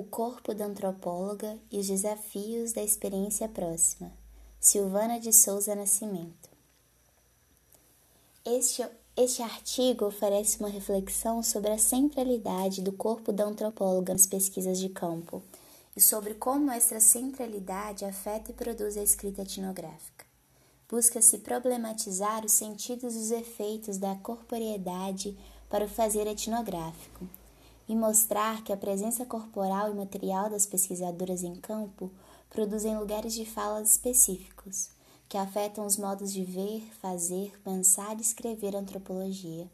O corpo da antropóloga e os desafios da experiência próxima. Silvana de Souza Nascimento. Este, este artigo oferece uma reflexão sobre a centralidade do corpo da antropóloga nas pesquisas de campo e sobre como essa centralidade afeta e produz a escrita etnográfica. Busca-se problematizar os sentidos e os efeitos da corporeidade para o fazer etnográfico e mostrar que a presença corporal e material das pesquisadoras em campo produzem lugares de fala específicos, que afetam os modos de ver, fazer, pensar e escrever antropologia.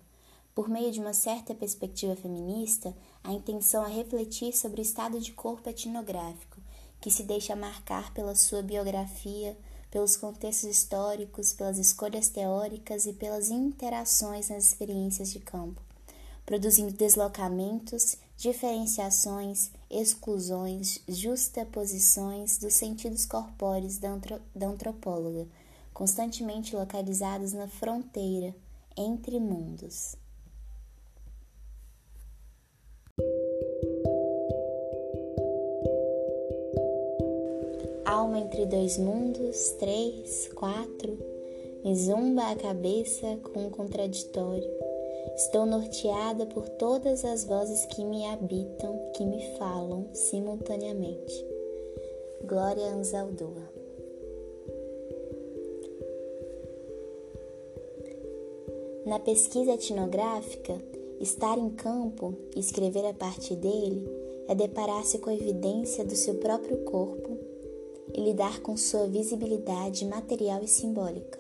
Por meio de uma certa perspectiva feminista, a intenção é refletir sobre o estado de corpo etnográfico, que se deixa marcar pela sua biografia, pelos contextos históricos, pelas escolhas teóricas e pelas interações nas experiências de campo produzindo deslocamentos, diferenciações, exclusões, justaposições dos sentidos corpóreos da, da antropóloga, constantemente localizados na fronteira entre mundos. Alma entre dois mundos, três, quatro, me zumba a cabeça com um contraditório Estou norteada por todas as vozes que me habitam, que me falam simultaneamente. Glória Anzaldúa. Na pesquisa etnográfica, estar em campo e escrever a partir dele é deparar-se com a evidência do seu próprio corpo e lidar com sua visibilidade material e simbólica,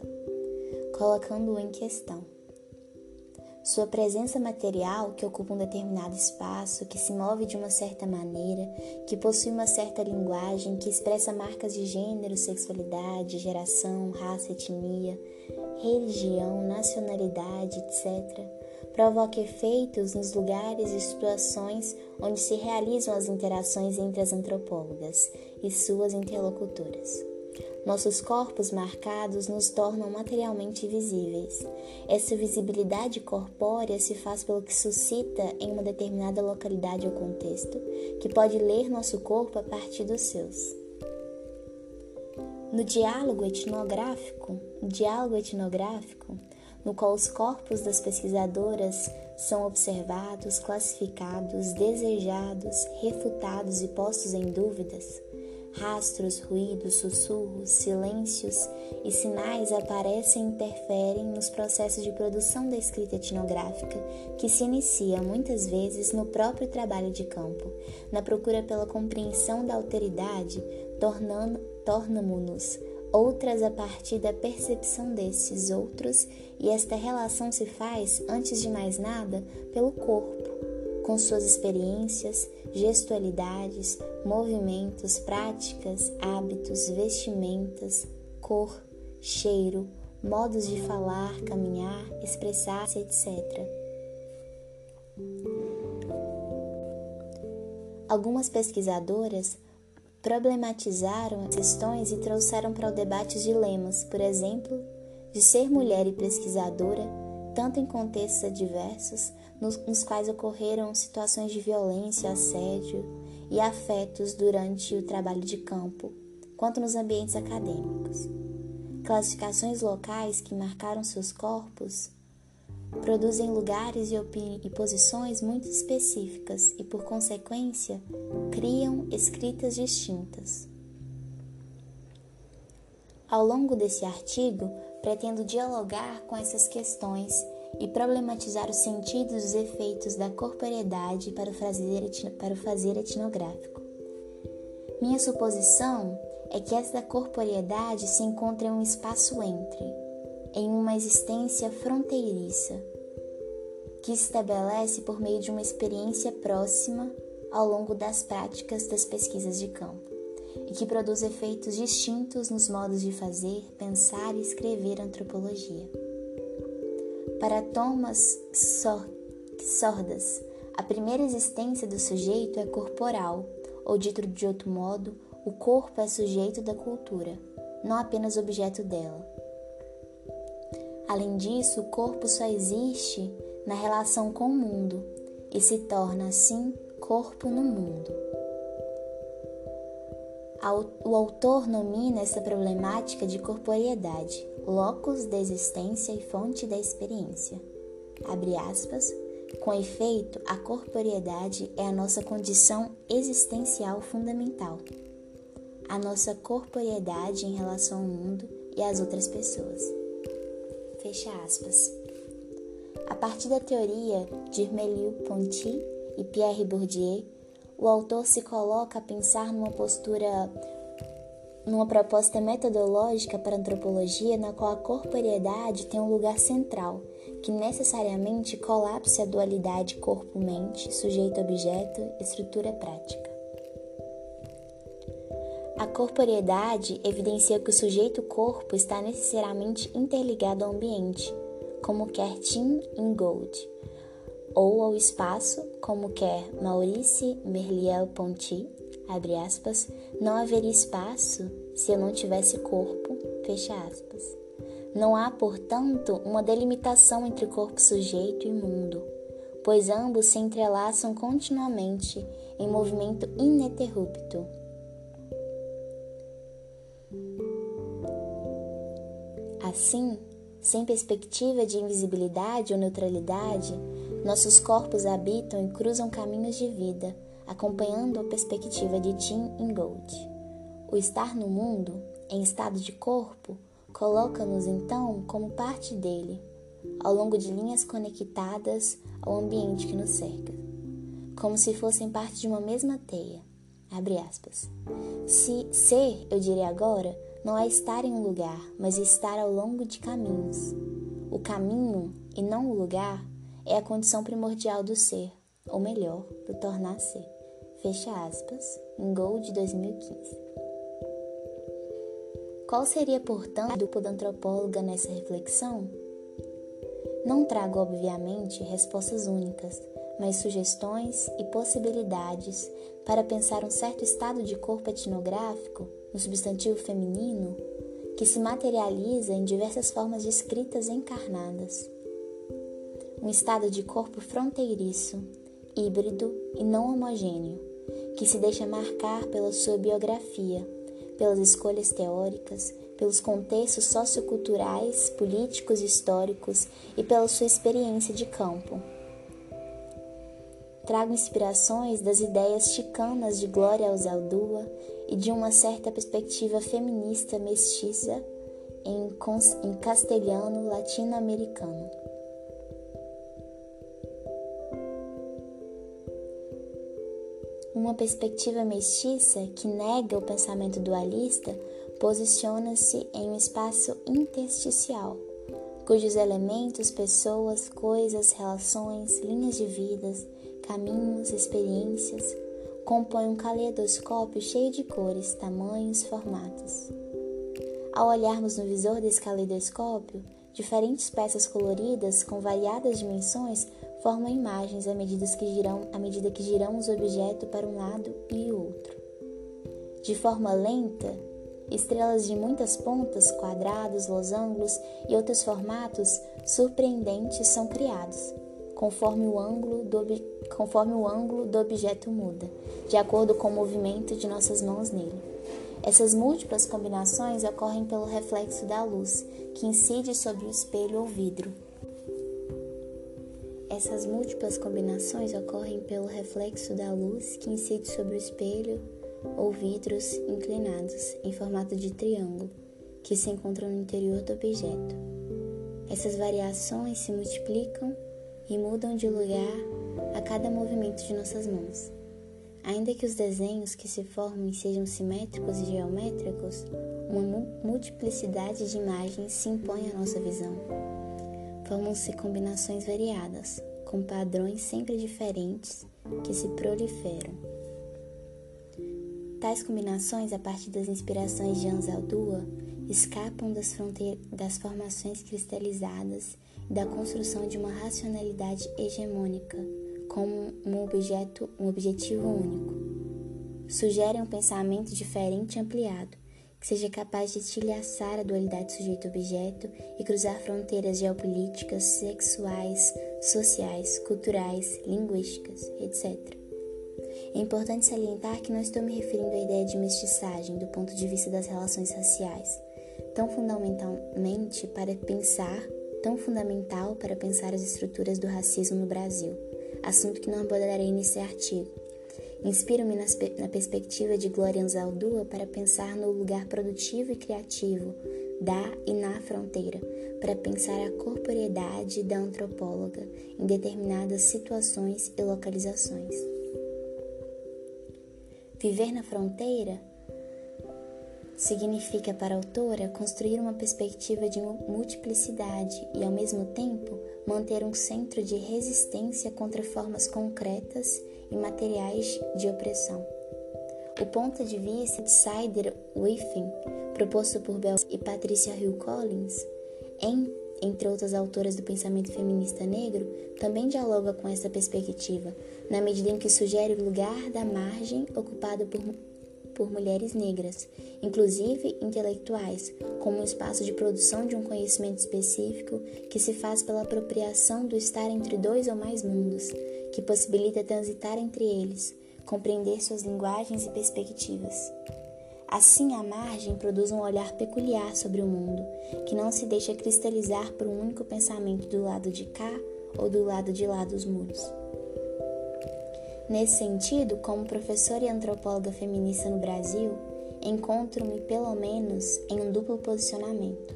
colocando-o em questão. Sua presença material, que ocupa um determinado espaço, que se move de uma certa maneira, que possui uma certa linguagem, que expressa marcas de gênero, sexualidade, geração, raça, etnia, religião, nacionalidade, etc., provoca efeitos nos lugares e situações onde se realizam as interações entre as antropólogas e suas interlocutoras. Nossos corpos marcados nos tornam materialmente visíveis. Essa visibilidade corpórea se faz pelo que suscita em uma determinada localidade ou contexto, que pode ler nosso corpo a partir dos seus. No diálogo etnográfico, diálogo etnográfico, no qual os corpos das pesquisadoras são observados, classificados, desejados, refutados e postos em dúvidas, Rastros, ruídos, sussurros, silêncios e sinais aparecem e interferem nos processos de produção da escrita etnográfica, que se inicia muitas vezes no próprio trabalho de campo, na procura pela compreensão da alteridade, tornamo-nos outras a partir da percepção desses outros, e esta relação se faz, antes de mais nada, pelo corpo com suas experiências, gestualidades, movimentos, práticas, hábitos, vestimentas, cor, cheiro, modos de falar, caminhar, expressar-se, etc. Algumas pesquisadoras problematizaram as questões e trouxeram para o debate dilemas, por exemplo, de ser mulher e pesquisadora, tanto em contextos adversos nos, nos quais ocorreram situações de violência, assédio e afetos durante o trabalho de campo, quanto nos ambientes acadêmicos. Classificações locais que marcaram seus corpos produzem lugares e, e, posições muito específicas e, por consequência, criam escritas distintas. Ao longo desse artigo, pretendo dialogar com essas questões e problematizar os sentidos e os efeitos da corporeidade para o fazer, para o fazer etnográfico. Minha suposição é que essa corporeidade se encontra em um espaço entre, em uma existência fronteiriça, que se estabelece por meio de uma experiência próxima ao longo das práticas das pesquisas de campo, e que produz efeitos distintos nos modos de fazer, pensar e escrever antropologia. Para Thomas Sordas, a primeira existência do sujeito é corporal, ou dito de outro modo, o corpo é sujeito da cultura, não apenas objeto dela. Além disso, o corpo só existe na relação com o mundo e se torna assim corpo no mundo. O autor nomina essa problemática de corporeidade, locus da existência e fonte da experiência. Abre aspas, com efeito, a corporeidade é a nossa condição existencial fundamental. A nossa corporeidade em relação ao mundo e às outras pessoas. Fecha aspas. A partir da teoria de Merleau-Ponty e Pierre Bourdieu, o autor se coloca a pensar numa postura, numa proposta metodológica para a antropologia na qual a corporeidade tem um lugar central, que necessariamente colapse a dualidade corpo-mente, sujeito-objeto, estrutura prática. A corporeidade evidencia que o sujeito-corpo está necessariamente interligado ao ambiente, como quer Tim Ingold, ou ao espaço, como quer Maurice Merleau-Ponty, aspas, não haveria espaço se eu não tivesse corpo, fecha aspas. Não há, portanto, uma delimitação entre corpo sujeito e mundo, pois ambos se entrelaçam continuamente em movimento ininterrupto. Assim, sem perspectiva de invisibilidade ou neutralidade, nossos corpos habitam e cruzam caminhos de vida, acompanhando a perspectiva de Tim Ingold. O estar no mundo, em estado de corpo, Coloca-nos então como parte dele, ao longo de linhas conectadas ao ambiente que nos cerca, como se fossem parte de uma mesma teia. Se ser, eu diria agora, não é estar em um lugar, mas estar ao longo de caminhos. O caminho, e não o lugar, é a condição primordial do ser, ou melhor, do tornar-se. Fecha aspas, em Gold 2015. Qual seria, portanto, o duplo da antropóloga nessa reflexão? Não trago, obviamente, respostas únicas, mas sugestões e possibilidades para pensar um certo estado de corpo etnográfico, no substantivo feminino, que se materializa em diversas formas descritas e encarnadas. Um estado de corpo fronteiriço, híbrido e não homogêneo, que se deixa marcar pela sua biografia pelas escolhas teóricas, pelos contextos socioculturais, políticos e históricos e pela sua experiência de campo. Trago inspirações das ideias chicanas de Glória Alzaldúa e de uma certa perspectiva feminista mestiça em castelhano latino-americano. Uma perspectiva mestiça que nega o pensamento dualista posiciona-se em um espaço intersticial, cujos elementos, pessoas, coisas, relações, linhas de vidas, caminhos, experiências compõem um caleidoscópio cheio de cores, tamanhos, formatos. Ao olharmos no visor desse caleidoscópio, diferentes peças coloridas com variadas dimensões formam imagens à medida que, giram, à medida que giramos o objeto para um lado e outro. De forma lenta, estrelas de muitas pontas, quadrados, losangos e outros formatos surpreendentes são criados, conforme o ângulo do, conforme o ângulo do objeto muda, de acordo com o movimento de nossas mãos nele. Essas múltiplas combinações ocorrem pelo reflexo da luz, que incide sobre o espelho ou vidro. Essas múltiplas combinações ocorrem pelo reflexo da luz que incide sobre o espelho ou vidros inclinados em formato de triângulo que se encontram no interior do objeto. Essas variações se multiplicam e mudam de lugar a cada movimento de nossas mãos. Ainda que os desenhos que se formem sejam simétricos e geométricos, uma multiplicidade de imagens se impõe à nossa visão formam-se combinações variadas, com padrões sempre diferentes que se proliferam. Tais combinações, a partir das inspirações de Anzaldúa, escapam das, das formações cristalizadas e da construção de uma racionalidade hegemônica como um, objeto, um objetivo único. Sugerem um pensamento diferente e ampliado, seja capaz de estilhaçar a dualidade sujeito-objeto e cruzar fronteiras geopolíticas, sexuais, sociais, culturais, linguísticas, etc. É importante salientar que não estou me referindo à ideia de mestiçagem do ponto de vista das relações raciais, tão fundamentalmente para pensar, tão fundamental para pensar as estruturas do racismo no Brasil, assunto que não abordarei nesse artigo. Inspiro-me na perspectiva de Glória Anzaldúa para pensar no lugar produtivo e criativo da e na fronteira, para pensar a corporeidade da antropóloga em determinadas situações e localizações. Viver na fronteira significa para a autora construir uma perspectiva de multiplicidade e, ao mesmo tempo, manter um centro de resistência contra formas concretas e materiais de opressão. O ponto de vista de Sider Within, proposto por Bell e Patricia Hill Collins, em, entre outras autoras do pensamento feminista negro, também dialoga com essa perspectiva, na medida em que sugere o lugar da margem ocupado por por mulheres negras, inclusive intelectuais, como um espaço de produção de um conhecimento específico que se faz pela apropriação do estar entre dois ou mais mundos, que possibilita transitar entre eles, compreender suas linguagens e perspectivas. Assim, a margem produz um olhar peculiar sobre o mundo, que não se deixa cristalizar por um único pensamento do lado de cá ou do lado de lá dos muros. Nesse sentido, como professora e antropóloga feminista no Brasil, encontro-me pelo menos em um duplo posicionamento.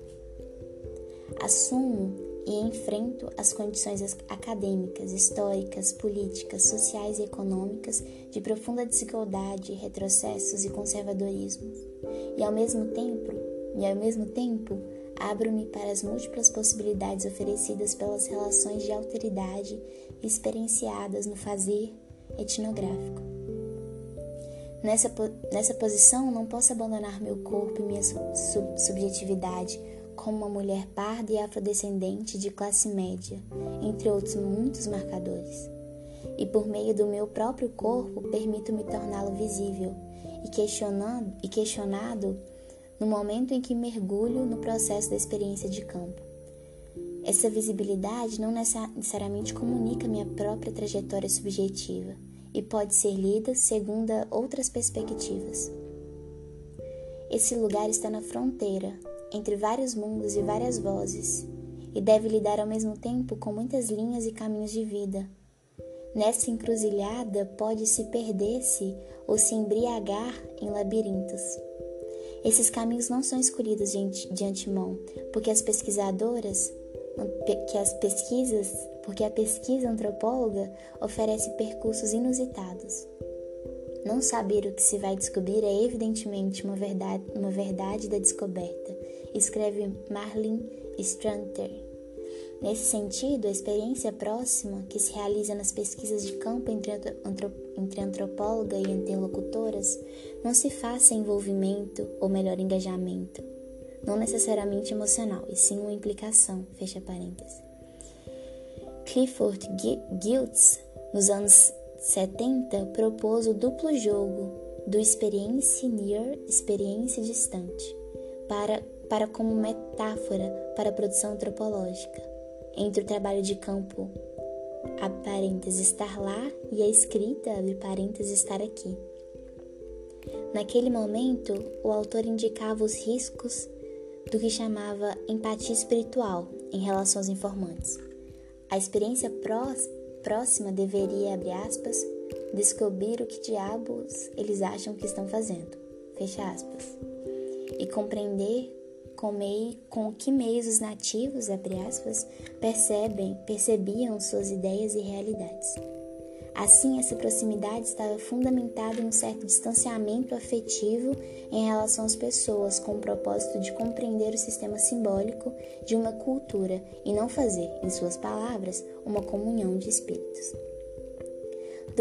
Assumo e enfrento as condições acadêmicas, históricas, políticas, sociais e econômicas de profunda desigualdade, retrocessos e conservadorismo. E ao mesmo tempo, e ao mesmo tempo, abro-me para as múltiplas possibilidades oferecidas pelas relações de alteridade experienciadas no fazer, etnográfico. Nessa, nessa posição, não posso abandonar meu corpo e minha sub subjetividade como uma mulher parda e afrodescendente de classe média, entre outros muitos marcadores. E por meio do meu próprio corpo, permito-me torná-lo visível e questionado, e questionado no momento em que mergulho no processo da experiência de campo. Essa visibilidade não necessariamente comunica minha própria trajetória subjetiva e pode ser lida segundo outras perspectivas. Esse lugar está na fronteira entre vários mundos e várias vozes, e deve lidar ao mesmo tempo com muitas linhas e caminhos de vida. Nessa encruzilhada pode-se perder-se ou se embriagar em labirintos. Esses caminhos não são escolhidos de antemão, porque as pesquisadoras, que as pesquisas porque a pesquisa antropóloga oferece percursos inusitados. Não saber o que se vai descobrir é evidentemente uma verdade, uma verdade da descoberta, escreve Marlene Stranter. Nesse sentido, a experiência próxima que se realiza nas pesquisas de campo entre, entre antropóloga e interlocutoras não se faz sem envolvimento ou melhor engajamento, não necessariamente emocional, e sim uma implicação, fecha parênteses. Clifford Giltz, nos anos 70, propôs o duplo jogo do experiência near, experiência distante, para, para como metáfora para a produção antropológica, entre o trabalho de campo, a estar lá, e a escrita, parênteses estar aqui. Naquele momento, o autor indicava os riscos do que chamava empatia espiritual em relação aos informantes. A experiência próxima deveria, abre aspas, descobrir o que diabos eles acham que estão fazendo, fecha aspas, e compreender com, meio, com que meios os nativos, aspas, percebem, percebiam suas ideias e realidades. Assim, essa proximidade estava fundamentada em um certo distanciamento afetivo em relação às pessoas, com o propósito de compreender o sistema simbólico de uma cultura e não fazer, em suas palavras, uma comunhão de espíritos.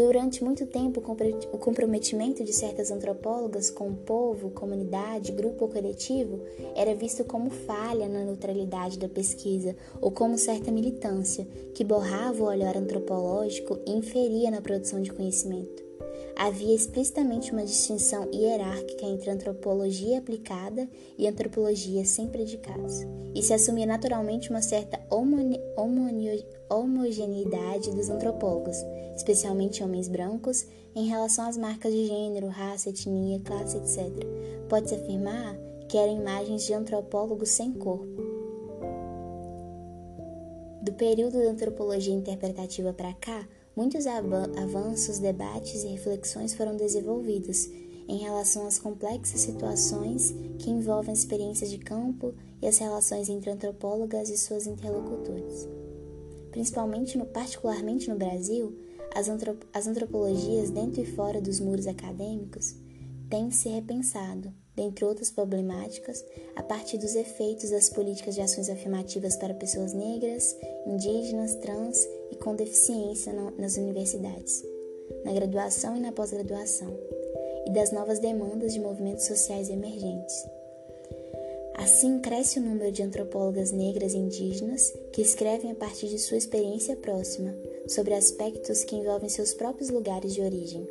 Durante muito tempo, o comprometimento de certas antropólogas com o povo, comunidade, grupo ou coletivo era visto como falha na neutralidade da pesquisa ou como certa militância que borrava o olhar antropológico e inferia na produção de conhecimento. Havia explicitamente uma distinção hierárquica entre antropologia aplicada e antropologia sem predicados, e se assumia naturalmente uma certa homogeneidade dos antropólogos, especialmente homens brancos, em relação às marcas de gênero, raça, etnia, classe, etc. Pode-se afirmar que eram imagens de antropólogos sem corpo. Do período da antropologia interpretativa para cá, muitos avanços, debates e reflexões foram desenvolvidos em relação às complexas situações que envolvem experiências de campo e as relações entre antropólogas e suas interlocutores. Principalmente, no, particularmente no Brasil, as, antrop as antropologias dentro e fora dos muros acadêmicos têm se repensado, dentre outras problemáticas, a partir dos efeitos das políticas de ações afirmativas para pessoas negras, indígenas, trans e com deficiência nas universidades, na graduação e na pós-graduação, e das novas demandas de movimentos sociais emergentes. Assim, cresce o número de antropólogas negras e indígenas que escrevem a partir de sua experiência próxima sobre aspectos que envolvem seus próprios lugares de origem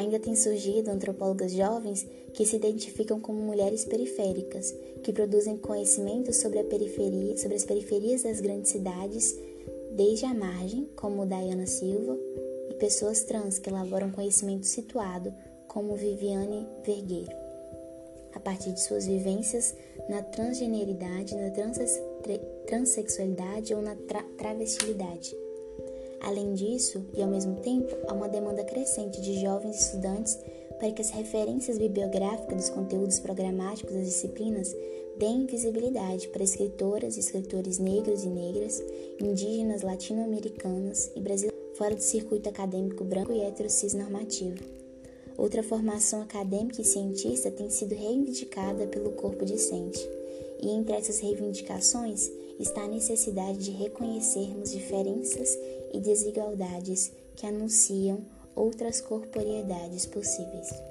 Ainda tem surgido antropólogas jovens que se identificam como mulheres periféricas, que produzem conhecimento sobre, periferia, sobre as periferias das grandes cidades, desde a margem, como Diana Silva, e pessoas trans que elaboram conhecimento situado, como Viviane Vergueiro, a partir de suas vivências na transgeneridade, na transexualidade ou na tra travestilidade. Além disso, e ao mesmo tempo, há uma demanda crescente de jovens estudantes para que as referências bibliográficas dos conteúdos programáticos das disciplinas deem visibilidade para escritoras e escritores negros e negras, indígenas, latino-americanas e brasileiros fora do circuito acadêmico branco e cis normativo. Outra formação acadêmica e cientista tem sido reivindicada pelo corpo discente, e entre essas reivindicações está a necessidade de reconhecermos diferenças e desigualdades que anunciam outras corporeidades possíveis.